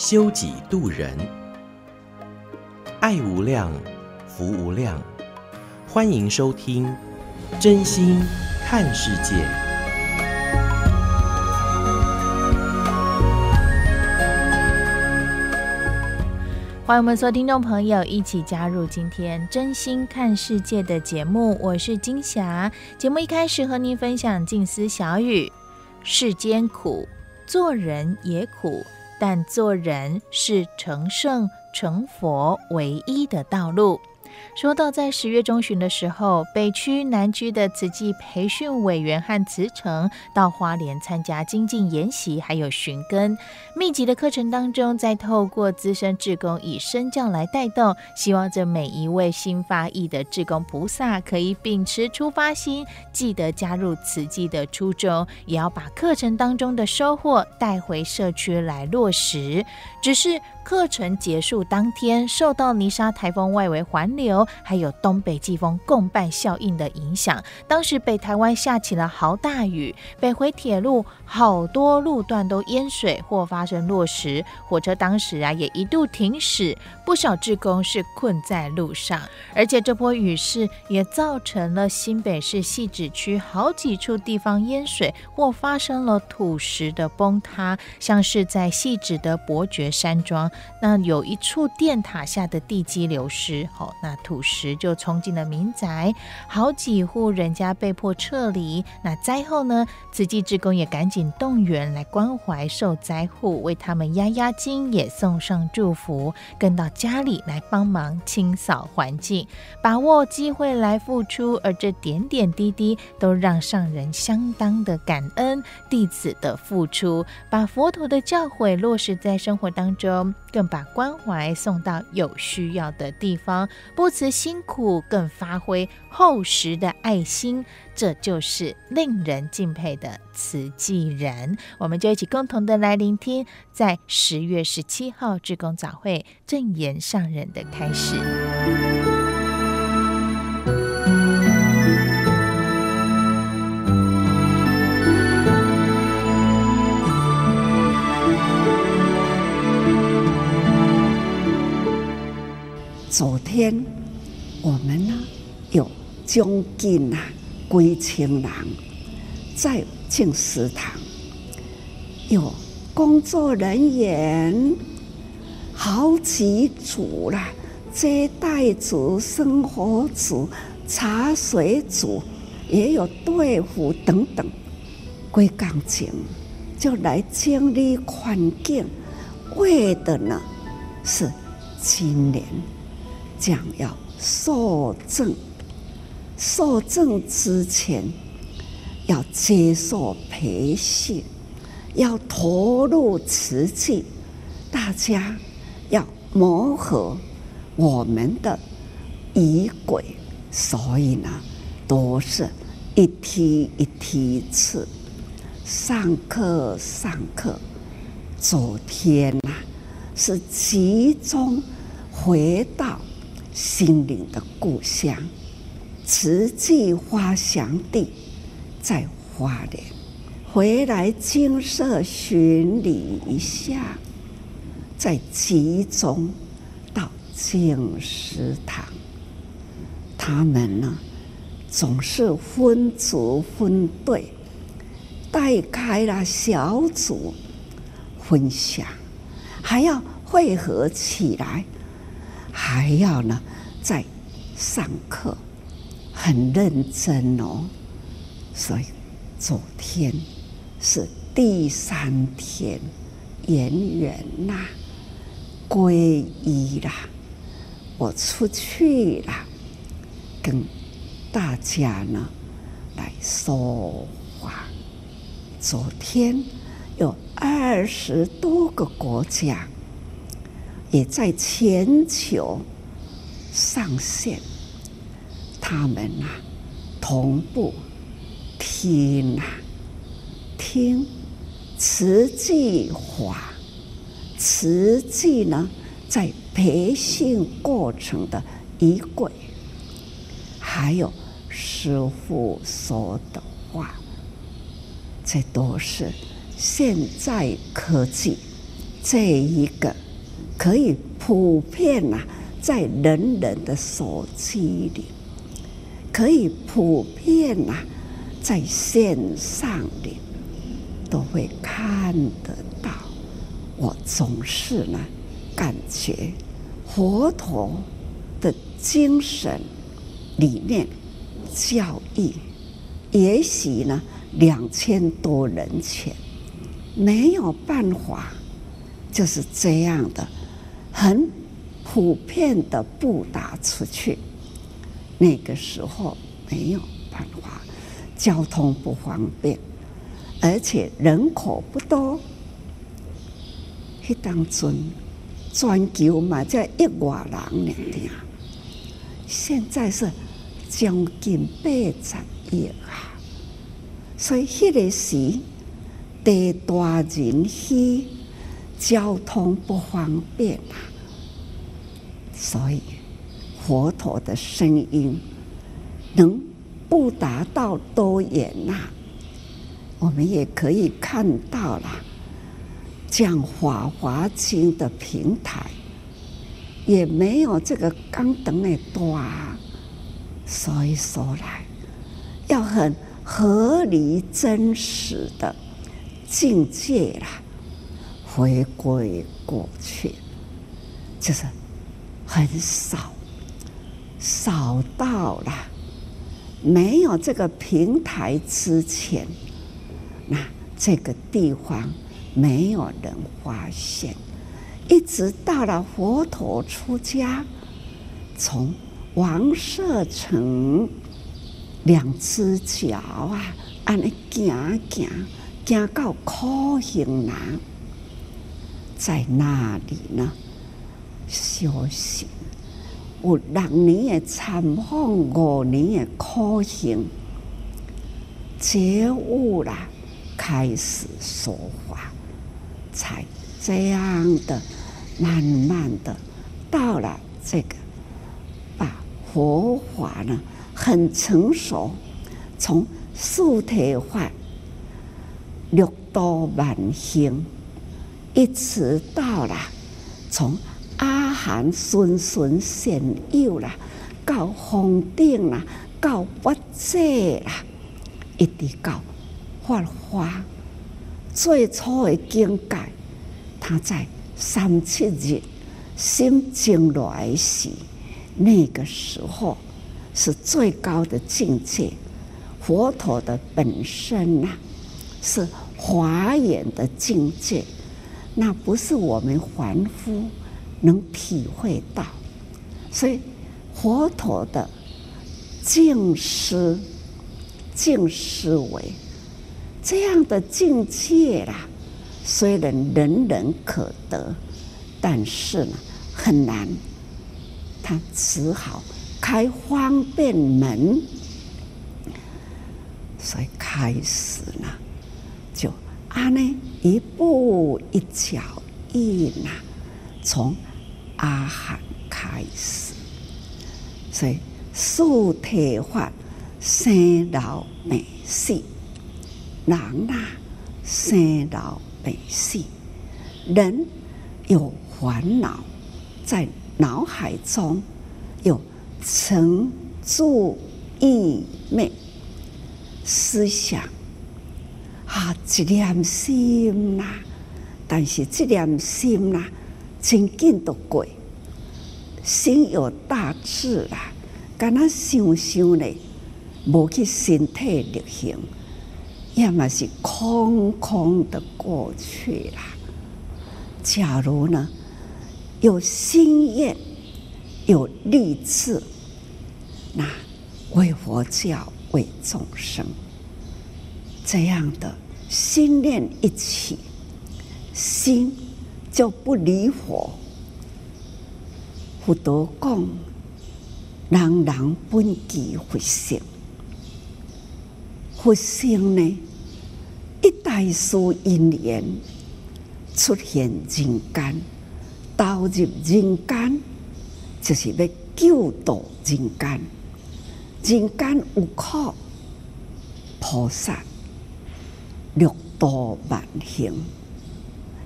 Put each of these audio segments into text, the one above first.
修己度人，爱无量，福无量，欢迎收听真心看世界，欢迎我们所有听众朋友一起加入今天真心看世界的节目。我是金霞。节目一开始和您分享静思小语：世间苦，做人也苦，但做人是成圣成佛唯一的道路。说到在十月中旬的时候，北区、南区的慈济培训委员和慈诚到花莲参加精进研习，还有寻根密集的课程当中，再透过资深志工以身教来带动，希望这每一位新发意的志工菩萨可以秉持出发心，记得加入慈济的初衷，也要把课程当中的收获带回社区来落实。只是课程结束当天，受到泥沙台风外围环流，还有东北季风共伴效应的影响，当时北台湾下起了豪大雨，北回铁路好多路段都淹水或发生落石，火车当时啊也一度停驶，不少志工是困在路上，而且这波雨势也造成了新北市汐止区好几处地方淹水或发生了土石的崩塌，像是在汐止的伯爵山庄，那有一处电塔下的地基流失，好，那土石就冲进了民宅，好几户人家被迫撤离。那灾后呢，慈济志工也赶紧动员来关怀受灾户，为他们压压惊，也送上祝福，跟到家里来帮忙清扫环境，把握机会来付出，而这点点滴滴都让上人相当的感恩弟子的付出，把佛陀的教诲落实在生活当中，更把关怀送到有需要的地方，不辞辛苦，更发挥厚实的爱心，这就是令人敬佩的慈济人。我们就一起共同的来聆听，在十月十七号志工早会正言上人的开始。昨天我们呢有将近啊几千人在进食堂，有工作人员好几组啦，接待组、生活组、茶水组，也有队辅等等，归钢琴就来建立环境，为的呢是今年。讲要受证，受证之前要接受培训，要投入瓷器，大家要磨合我们的仪轨，所以呢，都是一梯一梯次上课上课。昨天呐，是集中回到。心灵的故乡，慈济发祥地在花莲，回来精舍巡礼一下，再集中到静思堂。他们呢，总是分组分队，带开了小组分享，还要汇合起来。还要呢，在上课，很认真哦。所以昨天是第三天，圆圆呐，皈依啦，我出去啦，跟大家呢来说话。昨天有二十多个国家也在全球上线，他们啊同步听啊听慈济法，慈济呢在培训过程的仪轨，还有师父说的话，这都是现在科技这一个。可以普遍呐，在人人的手机里，可以普遍呐，在线上里，都会看得到。我总是呢，感觉佛陀的精神理念教义，也许呢，两千多年前没有办法，就是这样的。很普遍的布达出去，那个时候没有办法，交通不方便，而且人口不多。迄当阵全球嘛，才一万人呢，现在是将近八十亿啊，所以迄个时地大人稀。交通不方便啊，所以佛陀的声音能不达到多远呐？我们也可以看到了，讲《法华经》的平台也没有这个刚等的多啊。所以说来，要很合理真实的境界啦。回归过去，就是很少，少到了没有这个平台之前，那这个地方没有人发现，一直到了佛陀出家，从王舍城两只脚啊，按呢行行行到苦行囊。在那里呢，修行，有六年的参访，五年的苦行，觉悟了，开始说话，才这样的慢慢的到了这个，把佛法呢很成熟，从素体法六度万行。一直到了，从阿含顺顺显有了，到封顶啦，到不济了，一直到法华。最初的境界，他在三七日心静来时，那个时候是最高的境界。佛陀的本身呐、啊，是华严的境界。那不是我们凡夫能体会到，所以佛陀的静思、静思维这样的境界啦，虽然人人可得，但是呢很难，他只好开方便门，所以开始呢就。阿呢，一步一脚印呐，从阿含开始，所以素体法生老病死，人呐生老病死，人有烦恼在脑海中有成住意灭思想。啊，一念心呐，但是这念心呐，真紧都过，心有大志啦，敢那想想嘞，无去身体力行，要么是空空的过去啦。假如呢，有心愿，有立志，那为佛教，为众生。这样的心念一起，心就不离火，佛陀讲，人人本具佛性，佛性呢，一代书因缘出现人间，投入人间，就是要救度人间。人间有苦，菩萨六度万行，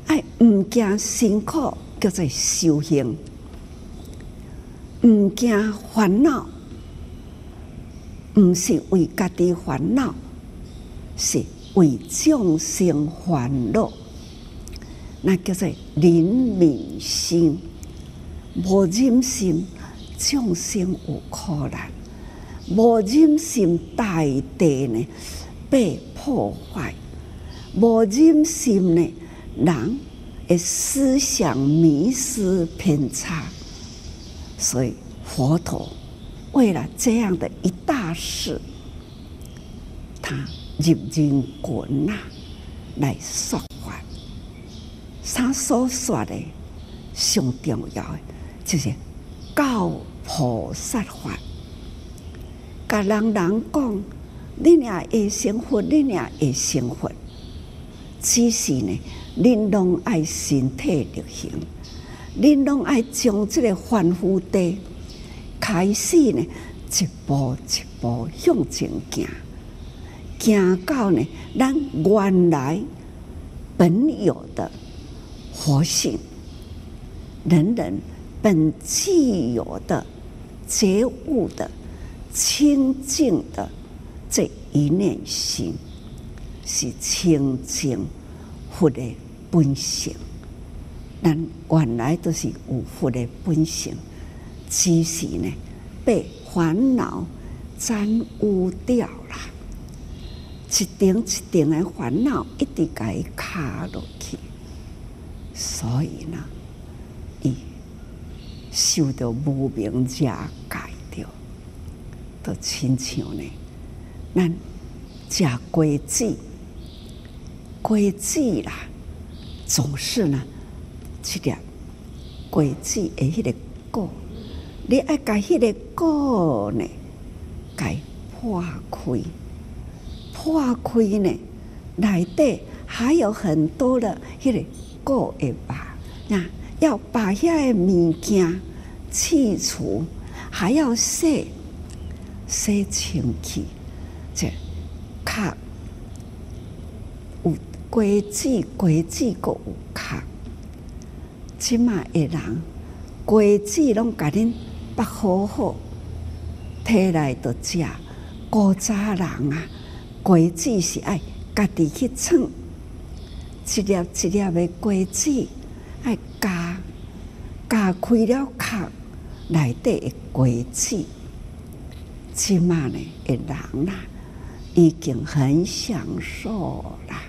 爱毋惊辛苦，叫做修行；毋惊烦恼，毋是为家己烦恼，是为众生烦恼。那叫做怜悯心，无忍心，众生有苦难。无忍心，大地呢被破坏；无忍心呢，人的思想迷失偏差。所以佛陀为了这样的一大事，他入人群呐来说法。他所说的上重要的就是教菩萨法。甲人人讲，你俩会成佛，你俩会成佛。只是呢，恁拢爱身体力行，恁拢爱将这个凡夫地开始呢，一步一步向前行，行到呢，咱原来本有的佛性，人人本具有的觉悟的。清净的这一念心，是清净佛的本性。但原来都是有佛的本性，只是呢被烦恼沾污掉了。一点一点的烦恼一直给伊卡落去，所以呢，伊受到无明遮盖。都亲像呢，咱食果子，果子啦，总是呢，吃点果子的迄个果，你爱把迄个果呢，给破开，破开呢，内底还有很多的迄个果的吧？那要把遐个物件去除，还要洗。洗清气，这壳有果子，果子阁有壳。即卖的人果子拢甲恁剥好好，摕来就食。古早人啊，果子是爱家己去创，一粒一粒的果子爱加加开了壳内底的果子。起码呢，一人啦，已经很享受啦，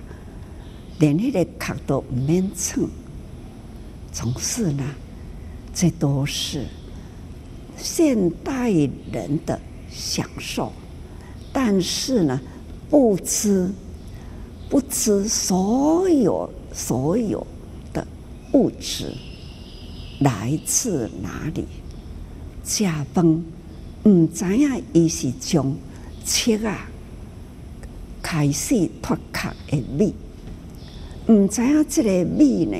连那个壳都唔免称，总是呢，这都是现代人的享受，但是呢，不知不知所有所有的物质来自哪里，驾崩。毋知影伊是从切啊开始脱壳的米，毋知影这个米呢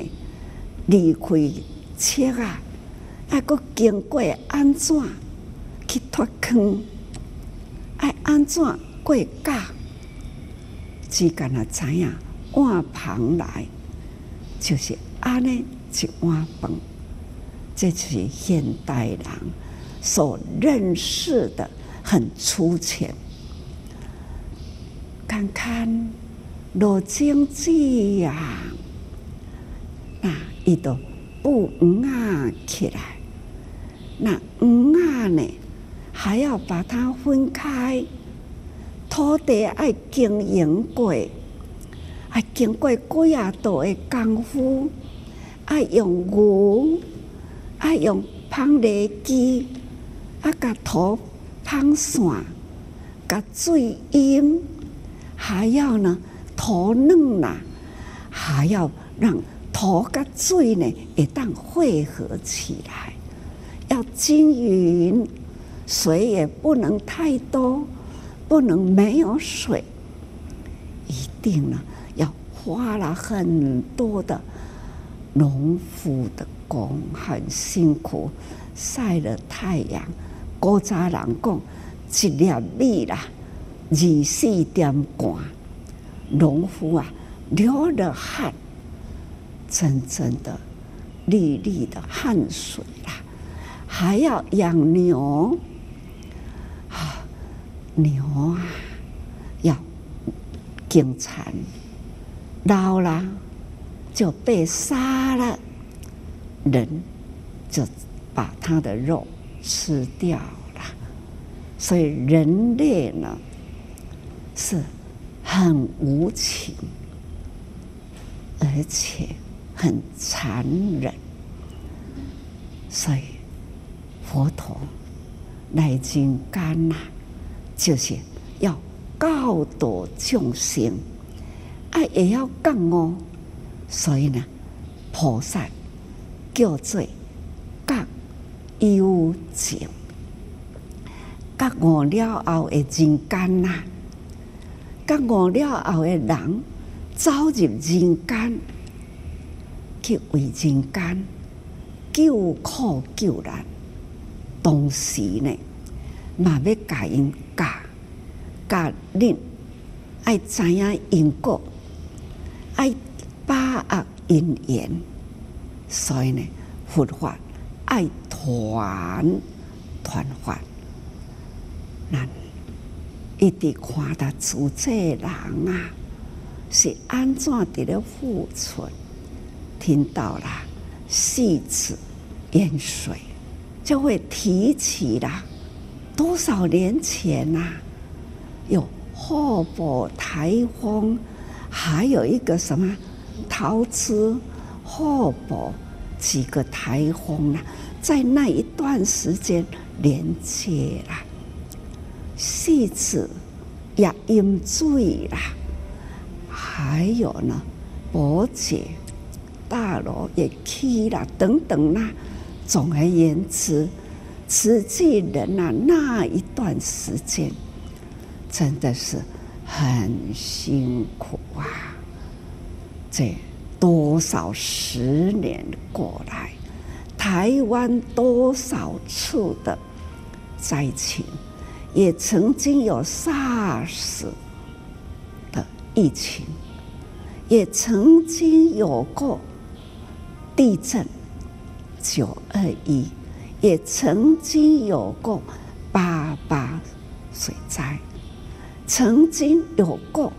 离开切啊，还阁经过安怎去脱坑，爱安怎过甲，只干那知影碗旁来，就是安尼一碗饭，这就是现代人。所认识的很粗浅，看看罗经济呀，那伊都不啊起来，那嗯啊呢，还要把它分开，土地爱经营过，爱经过几啊度的功夫，爱用牛，爱用抛犁机。啊！甲土夯散，甲水淹，还要呢头嫩啦，还要让头甲嘴呢会当汇合起来，要均匀，水也不能太多，不能没有水。一定呢，要花了很多的农夫的工，很辛苦，晒了太阳。古早人讲，一粒米啦，二四点干。农夫啊，流了汗，真正的粒粒的汗水啦，还要养牛，啊，牛啊，要经常，老了就被杀了，人就把他的肉吃掉了，所以人类呢是。很无情，而且很残忍，所以佛陀来金刚呐，就是要教导众生，啊，也要讲哦。所以呢，菩萨叫做觉有情，觉悟了后的金刚呐。觉悟了后的人走入人间，去为人间救苦救难。同时呢，嘛要教因教教恁爱知影因果，爱把握因缘。所以呢，佛法爱传传法，那。一直看到主这人啊，是安怎的了付出？听到了戏子淹水，就会提起了多少年前呐、啊？有后伯台风，还有一个什么桃枝后伯几个台风、啊？在那一段时间连接了。戏子也淹水啦，还有呢，伯捷大楼也去了，等等啦。总而言之，慈济人啊，那一段时间真的是很辛苦啊。这多少十年过来，台湾多少次的灾情。也曾经有 SARS 的疫情，也曾经有过地震九二一，也曾经有过八八水灾，曾经有过，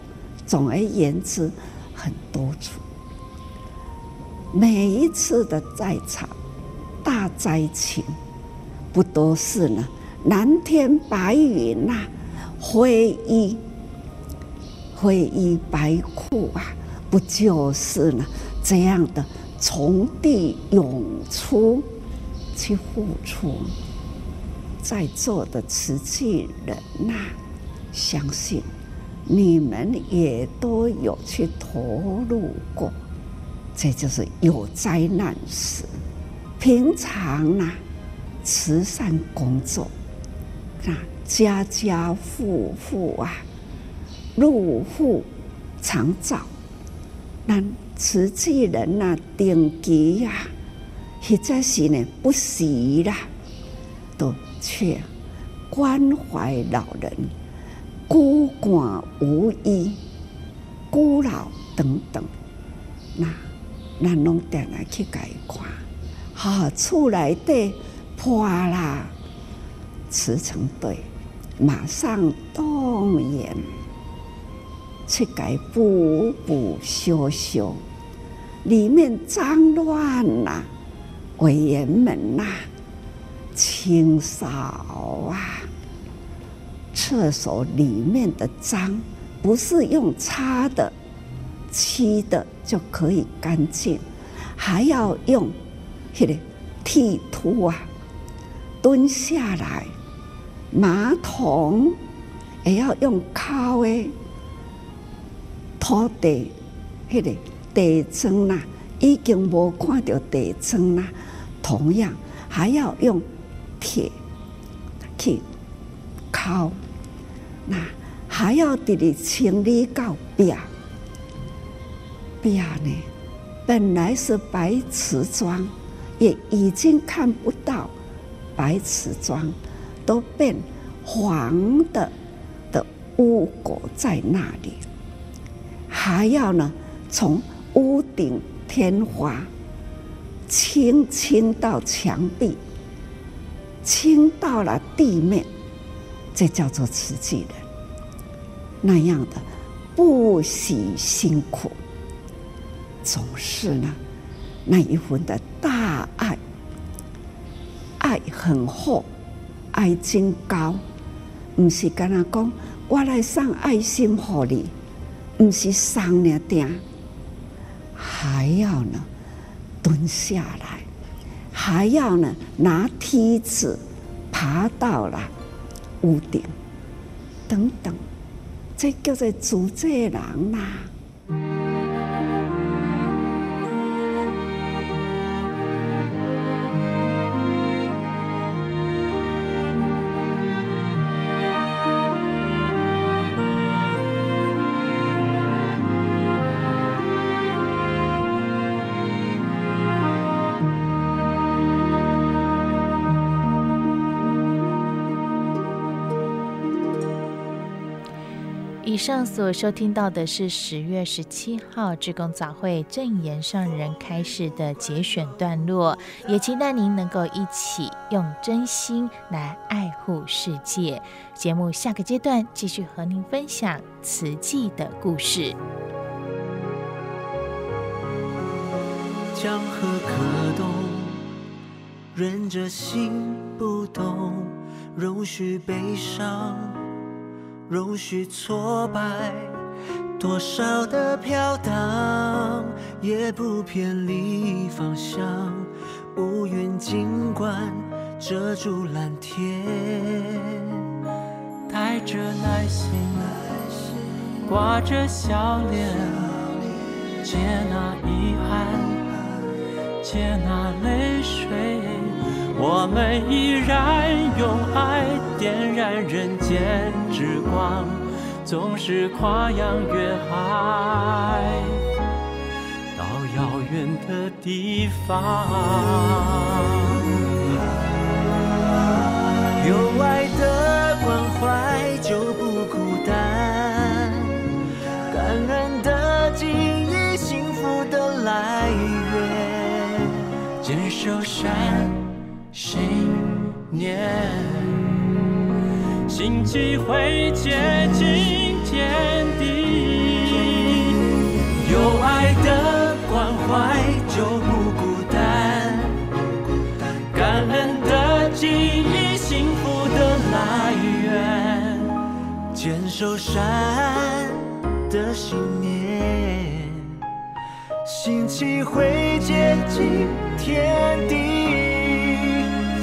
总而言之，很多处。每一次的在场大灾情，不都是呢？蓝天白云呐、灰衣灰衣白裤啊，不就是呢？这样的从地涌出去付出，在座的慈济人呐、相信你们也都有去投入过。这就是有灾难时，平常呐、慈善工作。家家户户啊，入户常照，但慈济人呐，定期呀，或者是呢不时啦，都去关怀老人、孤寡无依、孤老等等。那那拢点来去改观，哈，厝内底破啦。慈诚队马上动员去改补补修修，里面脏乱呐，委员们呐，清扫啊，厕所里面的脏不是用擦的、漆的就可以干净，还要用那个剃秃啊，蹲下来。马桶也要用靠诶，拖地，迄个地砖呐，已经无看到地砖呐。同样还要用铁去烤，那还要得你清理到壁，壁呢，本来是白瓷砖，也已经看不到白瓷砖，都变黄的的污垢在那里，还要呢从屋顶天花清清到墙壁。倾到了地面，这叫做慈济人。那样的不喜辛苦，总是呢那一份的大爱，爱很厚，爱真高。不是跟他讲，我来送爱心给你，不是送了点，还要呢蹲下来。还要呢，拿梯子爬到了屋顶，等等，这叫做主这人呐。以上所收听到的是十月十七号志工早会正言上人开示的节选段落，也期待您能够一起用真心来爱护世界。节目下个阶段继续和您分享慈济的故事。江河可动，忍着心不动，容许悲伤。容许挫败，多少的飘荡，也不偏离方向。乌云尽管遮住蓝天，带着耐心，挂着笑脸，接纳遗憾，接纳泪水。我们依然人间之光，总是跨洋越海，到遥远的地方。有爱的关怀就不孤单，感恩的记忆，幸福的来源，坚守善。信念，心气会接近天地。有爱的关怀就不孤单，感恩的记忆，幸福的来源，坚守善的信念，心气会接近天地。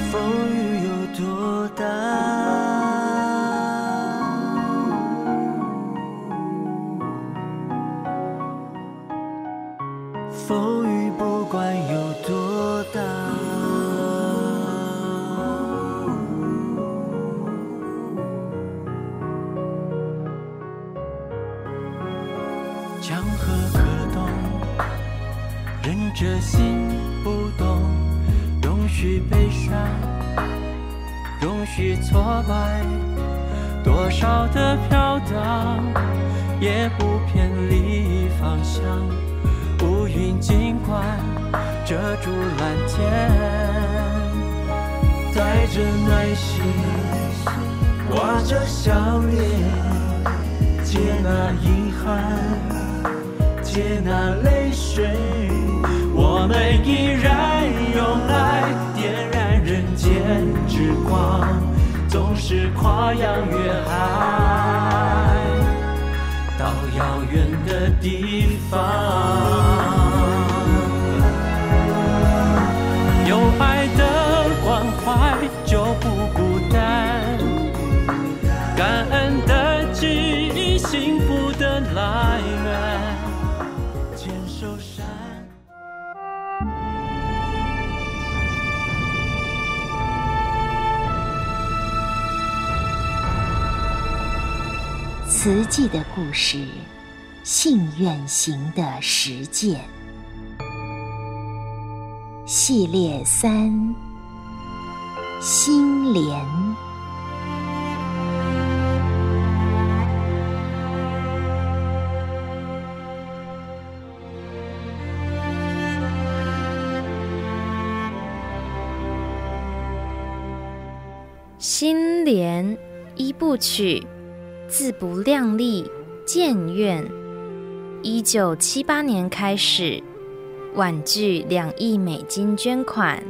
风雨有多大这心不动，容许悲伤，容许挫败，多少的飘荡，也不偏离方向。乌云尽管遮住蓝天，带着耐心，挂着笑脸，接纳遗憾，接纳泪水，我们依然用爱点燃人间之光。总是跨洋越海，到遥远的地方。慈济的故事，信愿行的实践系列三：心莲。心莲一部曲，自不量力，建院。一九七八年开始，婉拒两亿美金捐款。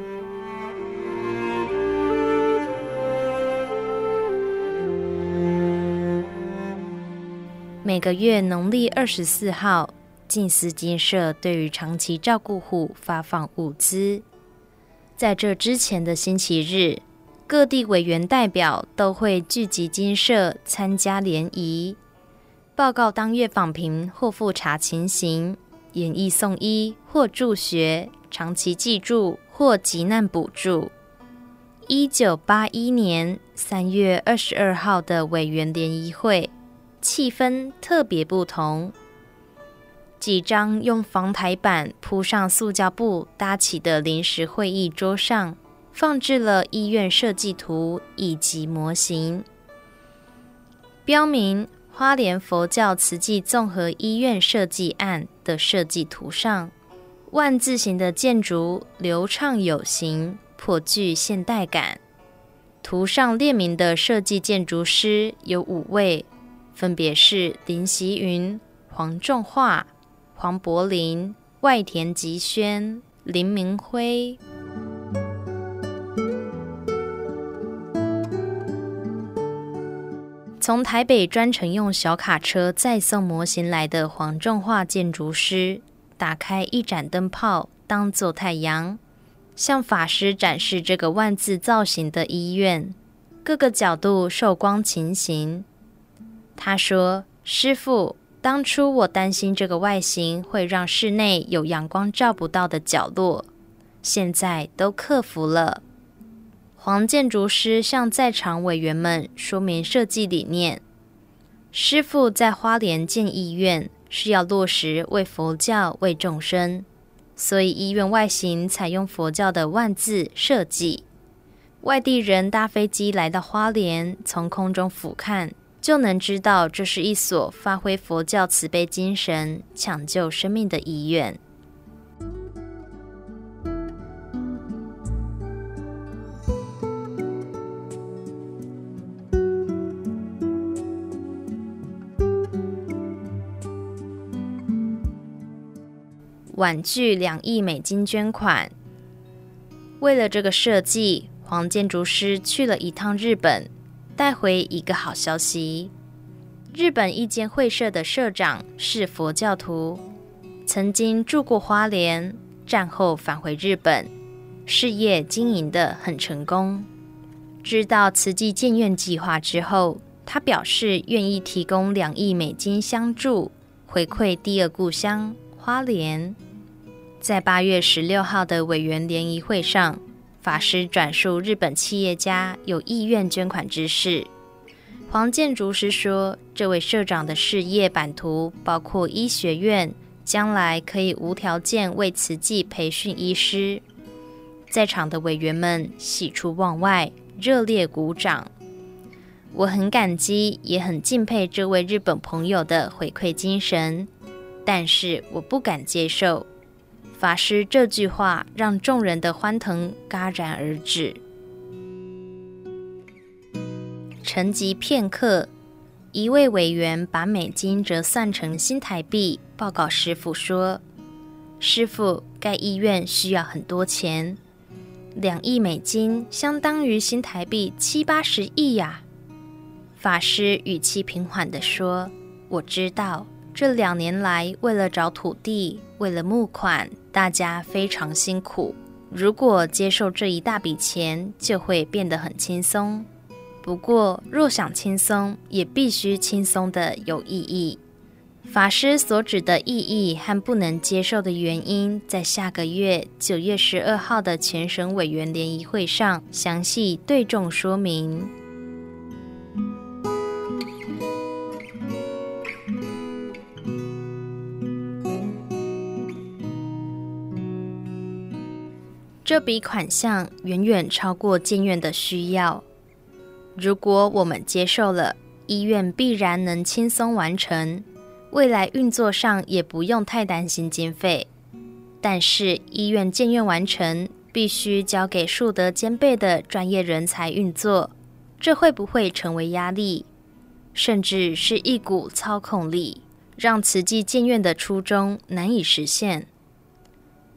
每个月农历二十四号，静思金社对于长期照顾户发放物资。在这之前的星期日，各地委员代表都会聚集精舍参加联谊，报告当月访贫或复查情形，演艺送医或助学、长期寄住或急难补助。一九八一年三月二十二号的委员联谊会，气氛特别不同。几张用防台板铺上塑胶布搭起的临时会议桌上。放置了医院设计图以及模型，标明花莲佛教慈济综合医院设计案的设计图上，万字形的建筑流畅有型，颇具现代感。图上列明的设计建筑师有五位，分别是林锡云、黄仲化、黄柏林、外田吉轩、林明辉。从台北专程用小卡车载送模型来的黄仲化建筑师，打开一盏灯泡当做太阳，向法师展示这个万字造型的医院，各个角度受光情形。他说：“师父，当初我担心这个外形会让室内有阳光照不到的角落，现在都克服了。”黄建筑师向在场委员们说明设计理念：师傅在花莲建医院是要落实为佛教、为众生，所以医院外形采用佛教的万字设计。外地人搭飞机来到花莲，从空中俯瞰，就能知道这是一所发挥佛教慈悲精神、抢救生命的医院。婉拒两亿美金捐款。为了这个设计，黄建筑师去了一趟日本，带回一个好消息：日本一间会社的社长是佛教徒，曾经住过花莲，战后返回日本，事业经营得很成功。知道慈济建院计划之后，他表示愿意提供两亿美金相助，回馈第二故乡花莲。在八月十六号的委员联谊会上，法师转述日本企业家有意愿捐款之事。黄建竹师说，这位社长的事业版图包括医学院，将来可以无条件为慈济培训医师。在场的委员们喜出望外，热烈鼓掌。我很感激，也很敬佩这位日本朋友的回馈精神，但是我不敢接受。法师这句话让众人的欢腾戛然而止。沉寂片刻，一位委员把美金折算成新台币，报告师傅说：“师傅，盖医院需要很多钱，两亿美金相当于新台币七八十亿呀。”法师语气平缓地说：“我知道。”这两年来，为了找土地，为了募款，大家非常辛苦。如果接受这一大笔钱，就会变得很轻松。不过，若想轻松，也必须轻松的有意义。法师所指的意义和不能接受的原因，在下个月九月十二号的全省委员联谊会上详细对众说明。这笔款项远远超过建院的需要。如果我们接受了，医院必然能轻松完成，未来运作上也不用太担心经费。但是医院建院完成，必须交给数德兼备的专业人才运作，这会不会成为压力，甚至是一股操控力，让慈济建院的初衷难以实现？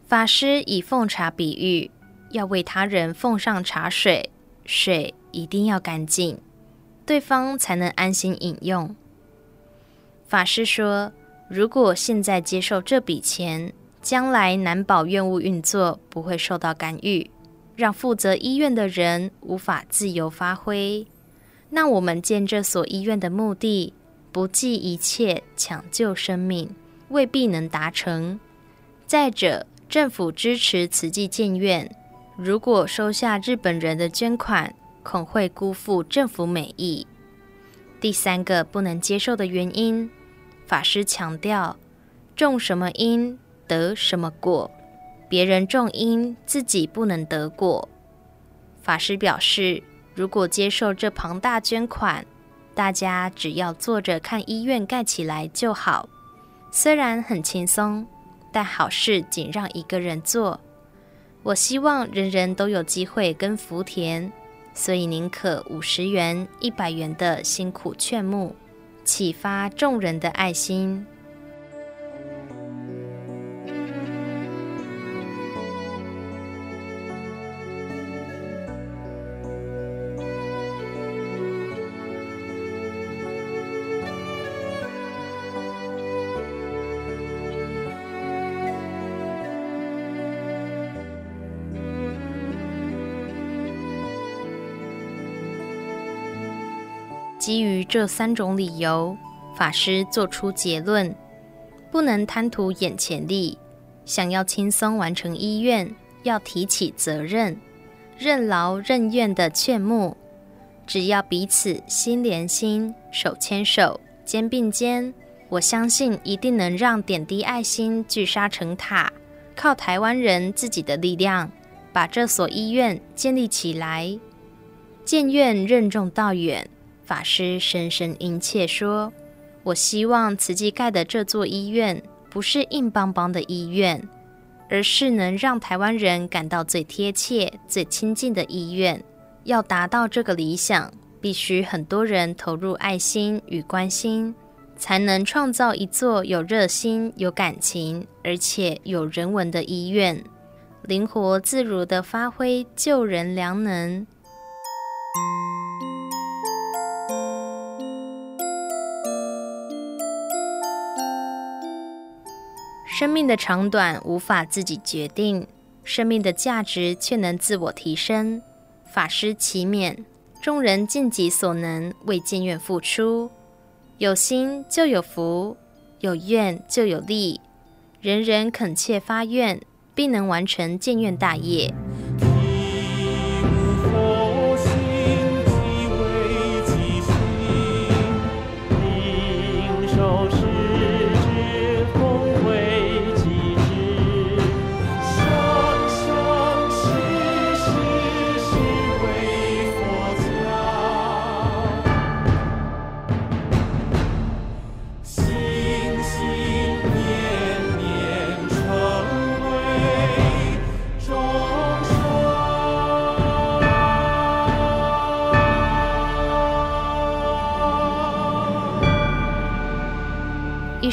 法师以奉茶比喻，要为他人奉上茶水，水一定要干净，对方才能安心饮用。法师说，如果现在接受这笔钱，将来难保院务运作不会受到干预，让负责医院的人无法自由发挥。那我们建这所医院的目的，不计一切抢救生命，未必能达成。再者，政府支持慈济建院，如果收下日本人的捐款，恐会辜负政府美意。第三个不能接受的原因，法师强调：种什么因得什么果，别人种因，自己不能得果。法师表示，如果接受这庞大捐款，大家只要坐着看医院盖起来就好，虽然很轻松。但好事仅让一个人做，我希望人人都有机会跟福田，所以宁可五十元、一百元的辛苦劝募，启发众人的爱心。基于这三种理由，法师做出结论：不能贪图眼前利，想要轻松完成医院，要提起责任，任劳任怨的劝募。只要彼此心连心、手牵手、肩并肩，我相信一定能让点滴爱心聚沙成塔，靠台湾人自己的力量，把这所医院建立起来。建院任重道远。法师深深殷切说：“我希望慈济盖的这座医院不是硬邦邦的医院，而是能让台湾人感到最贴切、最亲近的医院。要达到这个理想，必须很多人投入爱心与关心，才能创造一座有热心、有感情，而且有人文的医院，灵活自如地发挥救人良能。”生命的长短无法自己决定，生命的价值却能自我提升。法师祈勉众人尽己所能为建院付出，有心就有福，有愿就有利，人人恳切发愿，必能完成建院大业。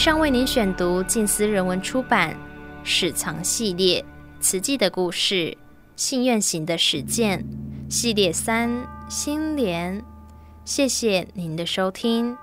上为您选读静思人文出版《史藏系列：慈济的故事——信愿行的实践》系列三心莲。谢谢您的收听。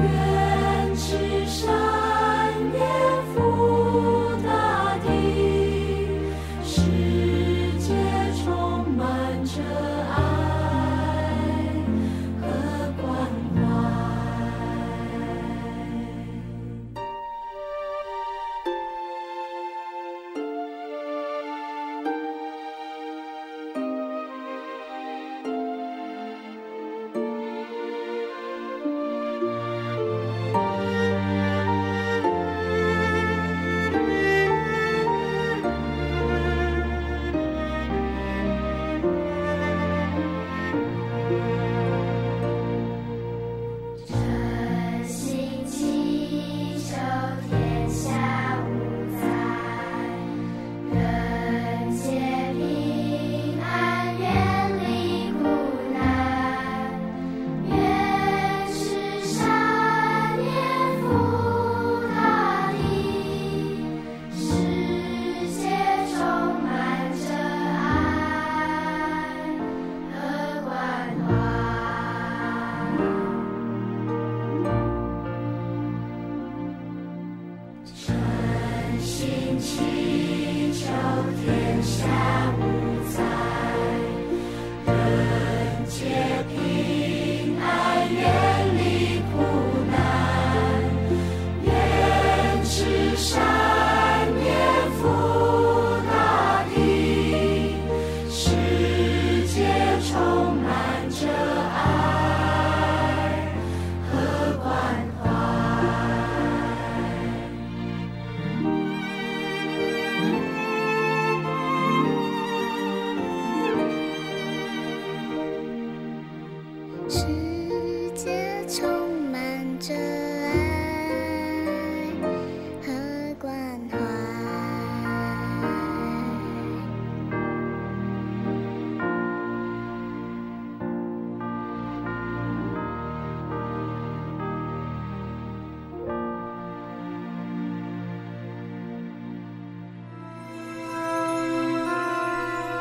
Yeah.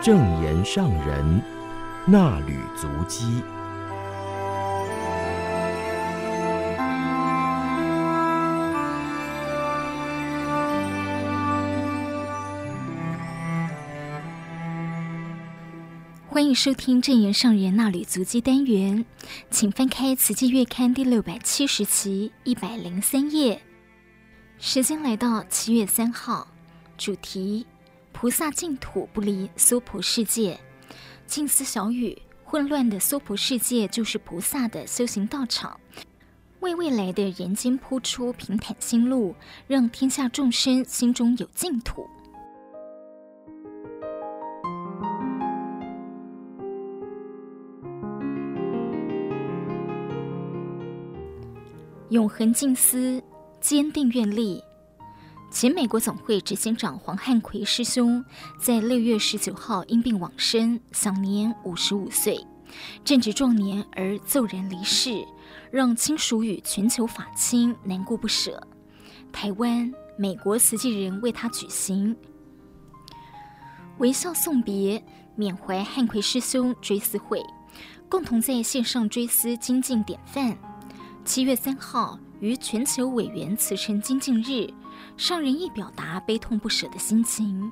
正言上人那履足迹。欢迎收听正言上人那履足迹单元，请翻开《慈济月刊》第六百七十期一百零三页。时间来到七月三号，主题。菩萨净土不离娑婆世界，静思小语：混乱的娑婆世界就是菩萨的修行道场，为未来的人间铺出平坦心路，让天下众生心中有净土。永恒静思，坚定愿力。前美国总会执行长黄汉奎师兄在六月十九号因病往生，享年五十五岁，正值壮年而骤然离世，让亲属与全球法亲难过不舍。台湾、美国慈济人为他举行微笑送别、缅怀汉奎师兄追思会，共同在线上追思精进典范。七月三号于全球委员辞呈精进日。上人亦表达悲痛不舍的心情。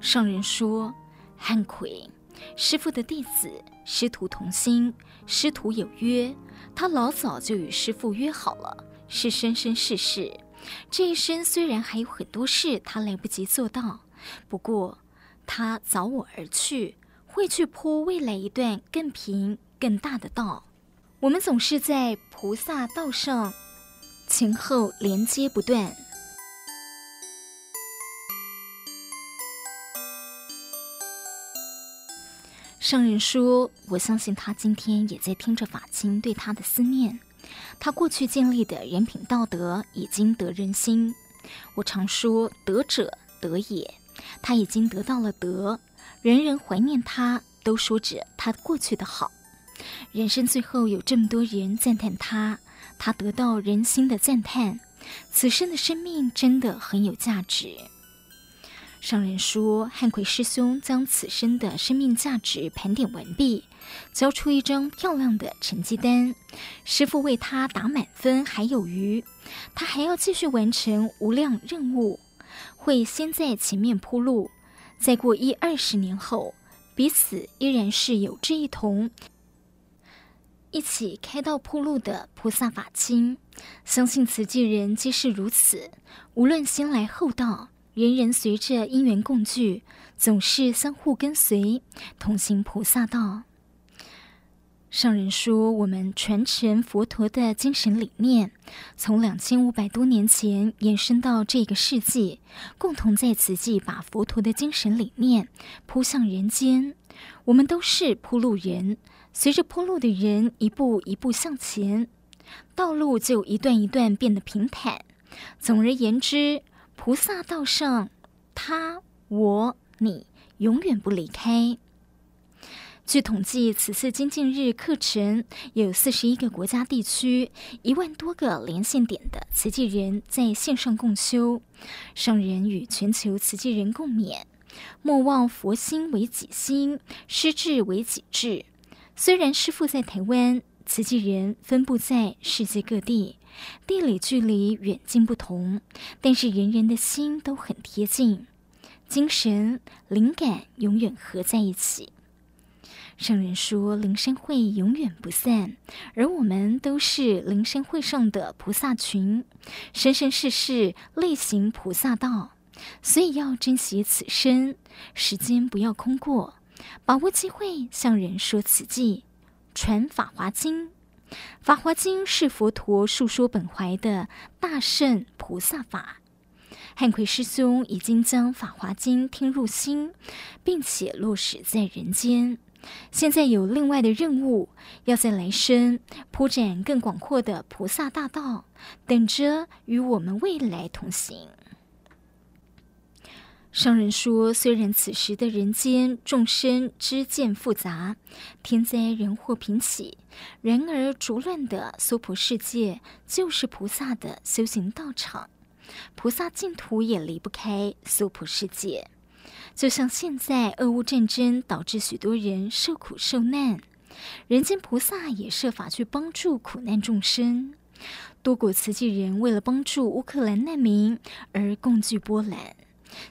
上人说：“汉奎，师父的弟子，师徒同心，师徒有约。他老早就与师父约好了，是生生世世。这一生虽然还有很多事他来不及做到，不过他早我而去，会去铺未来一段更平更大的道。我们总是在菩萨道上，前后连接不断。”上人说：“我相信他今天也在听着法经对他的思念。他过去建立的人品道德已经得人心。我常说德者德也，他已经得到了德。人人怀念他，都说着他过去的好。人生最后有这么多人赞叹他，他得到人心的赞叹。此生的生命真的很有价值。”上人说，汉奎师兄将此生的生命价值盘点完毕，交出一张漂亮的成绩单。师父为他打满分，还有余，他还要继续完成无量任务，会先在前面铺路。再过一二十年后，彼此依然是有志一同，一起开道铺路的菩萨法亲。相信慈济人皆是如此，无论先来后到。人人随着因缘共聚，总是相互跟随，同行菩萨道。上人说，我们传承佛陀的精神理念，从两千五百多年前延伸到这个世纪，共同在此际把佛陀的精神理念铺向人间。我们都是铺路人，随着铺路的人一步一步向前，道路就一段一段变得平坦。总而言之。菩萨道上，他、我、你永远不离开。据统计，此次精进日课程有四十一个国家地区，一万多个连线点的慈济人在线上共修。上人与全球慈济人共勉：莫忘佛心为己心，师智为己智。虽然师父在台湾。慈济人分布在世界各地，地理距离远近不同，但是人人的心都很贴近，精神灵感永远合在一起。上人说：“灵山会永远不散，而我们都是灵山会上的菩萨群，生生世世力行菩萨道，所以要珍惜此生，时间不要空过，把握机会向人说慈济，传法华经。法华经是佛陀述说本怀的大圣菩萨法。汉奎师兄已经将法华经听入心，并且落实在人间。”现在有另外的任务，要在来生铺展更广阔的菩萨大道，等着与我们未来同行。上人说，虽然此时的人间众生之见复杂，天灾人祸频起，然而浊乱的娑婆世界就是菩萨的修行道场，菩萨净土也离不开娑婆世界。就像现在俄乌战争导致许多人受苦受难，人间菩萨也设法去帮助苦难众生。多国慈济人为了帮助乌克兰难民而共聚波兰。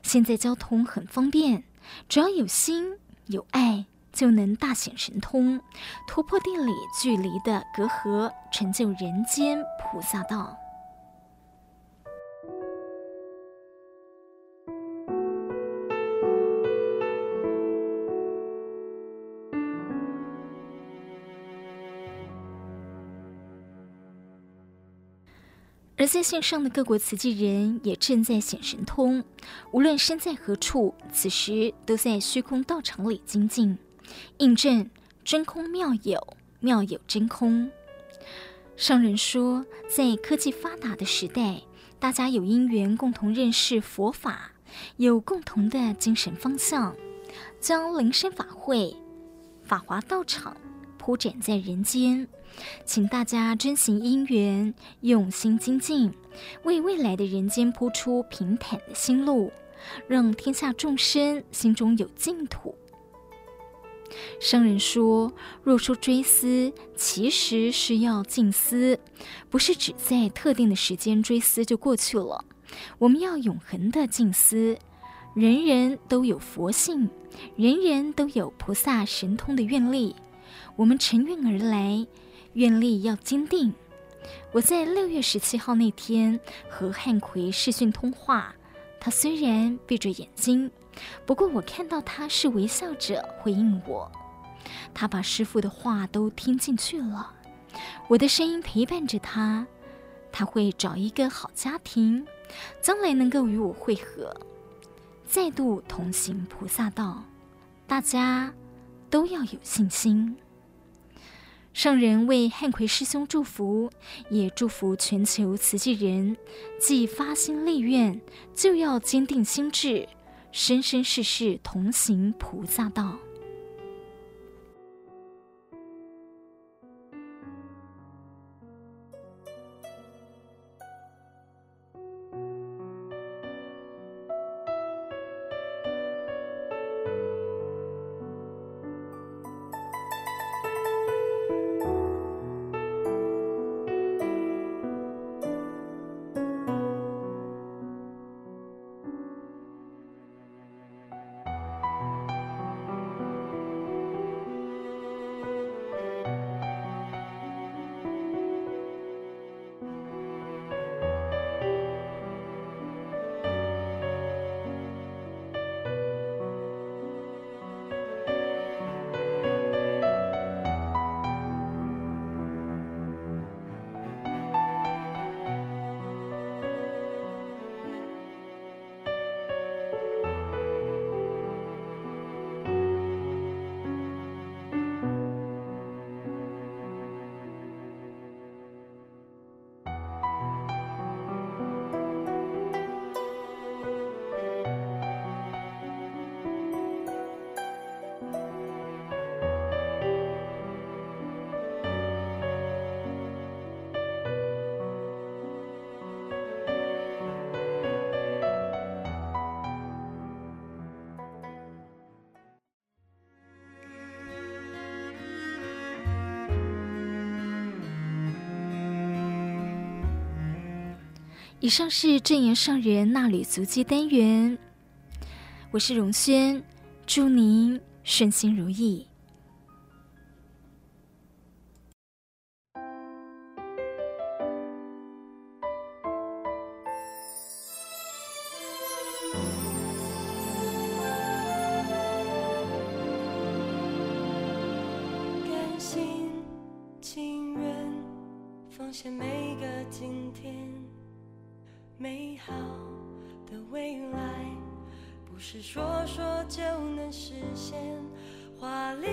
现在交通很方便，只要有心有爱，就能大显神通，突破地理距离的隔阂，成就人间菩萨道。在线上的各国慈济人也正在显神通，无论身在何处，此时都在虚空道场里精进，印证真空妙有，妙有真空。上人说，在科技发达的时代，大家有因缘共同认识佛法，有共同的精神方向，将灵山法会、法华道场铺展在人间。请大家珍惜因缘，用心精进，为未来的人间铺出平坦的心路，让天下众生心中有净土。上人说：“若说追思，其实是要静思，不是只在特定的时间追思就过去了。我们要永恒的静思。人人都有佛性，人人都有菩萨神通的愿力，我们乘愿而来。”愿力要坚定。我在六月十七号那天和汉奎视讯通话，他虽然闭着眼睛，不过我看到他是微笑着回应我。他把师父的话都听进去了，我的声音陪伴着他。他会找一个好家庭，将来能够与我会合，再度同行菩萨道。大家都要有信心。圣人为汉奎师兄祝福，也祝福全球慈济人，既发心立愿，就要坚定心志，生生世世同行菩萨道。上是正言上人纳履足迹单元，我是荣轩，祝您顺心如意。是说说就能实现华丽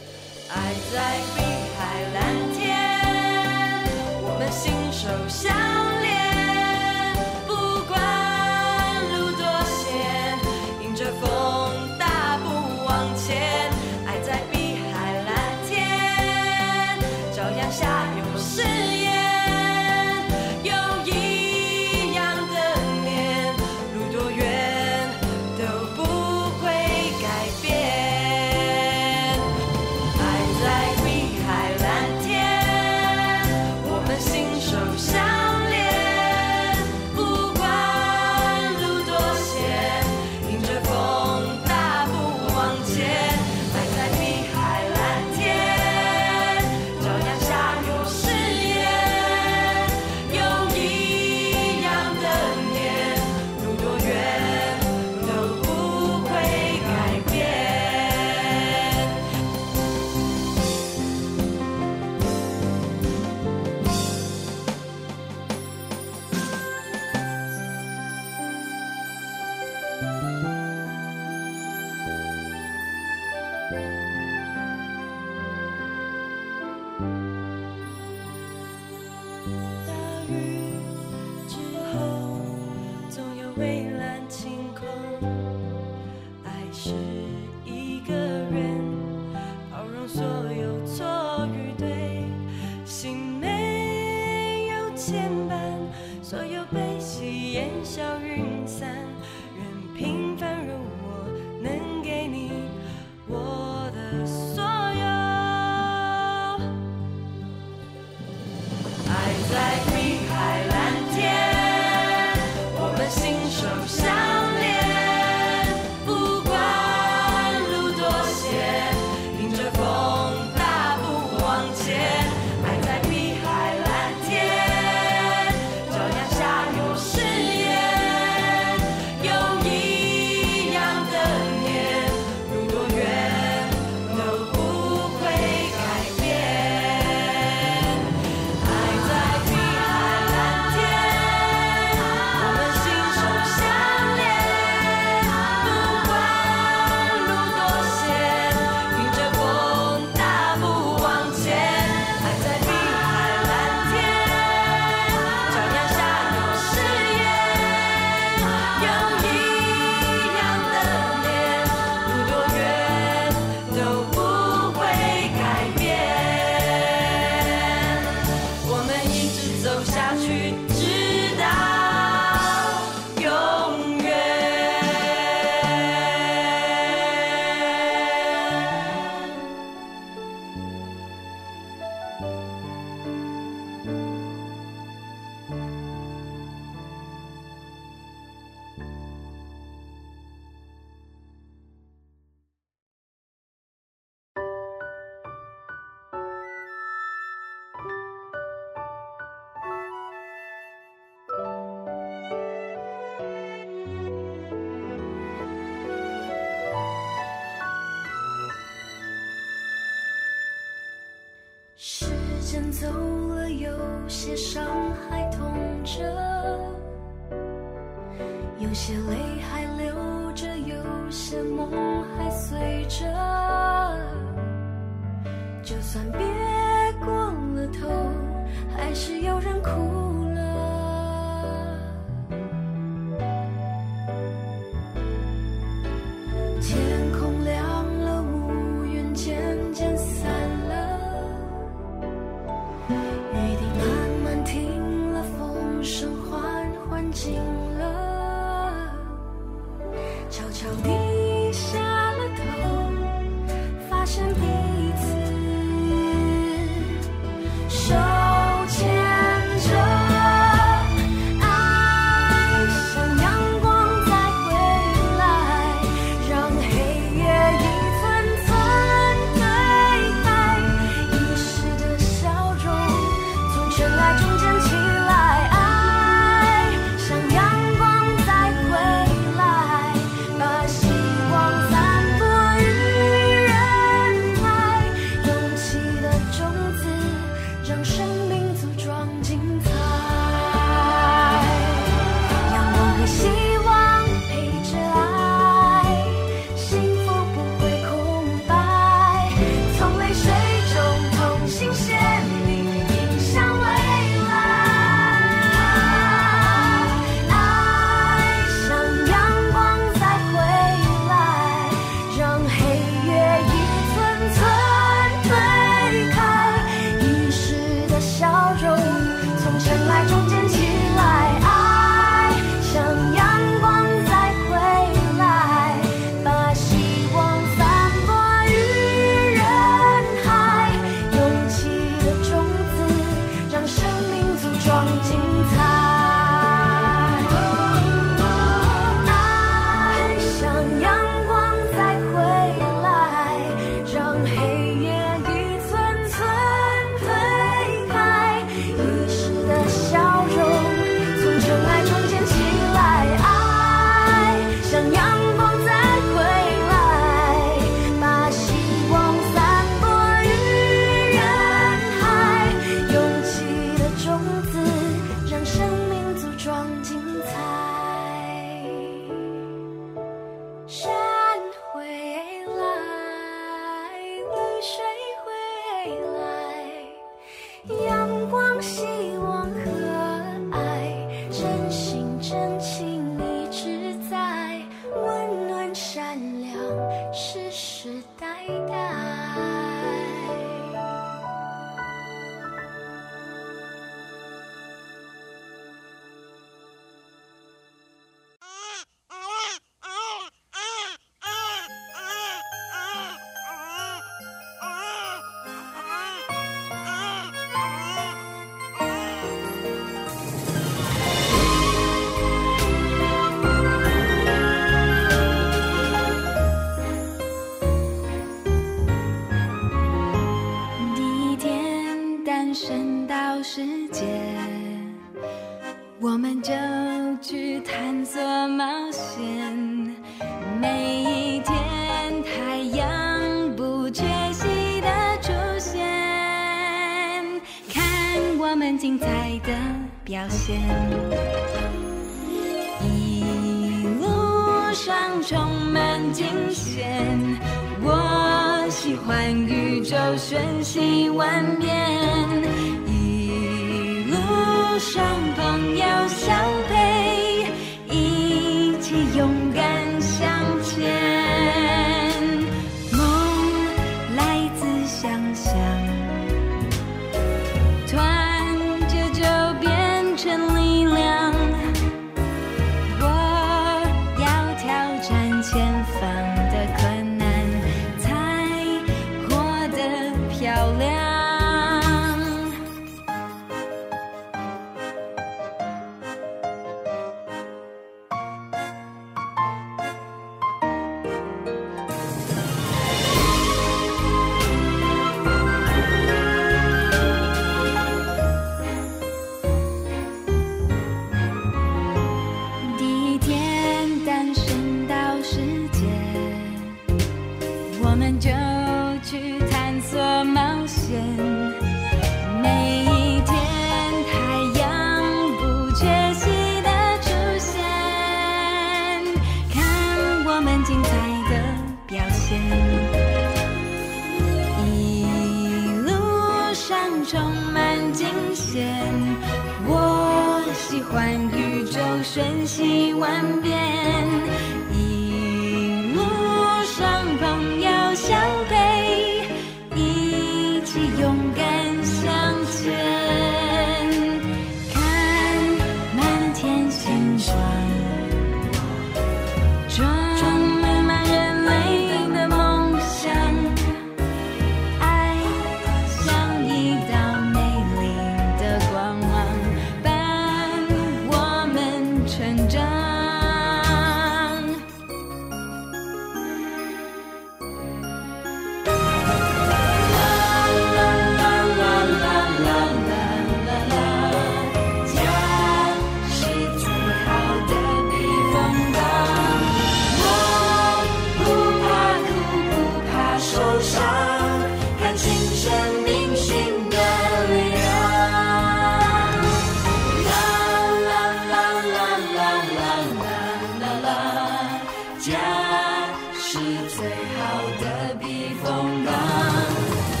最好的避风港。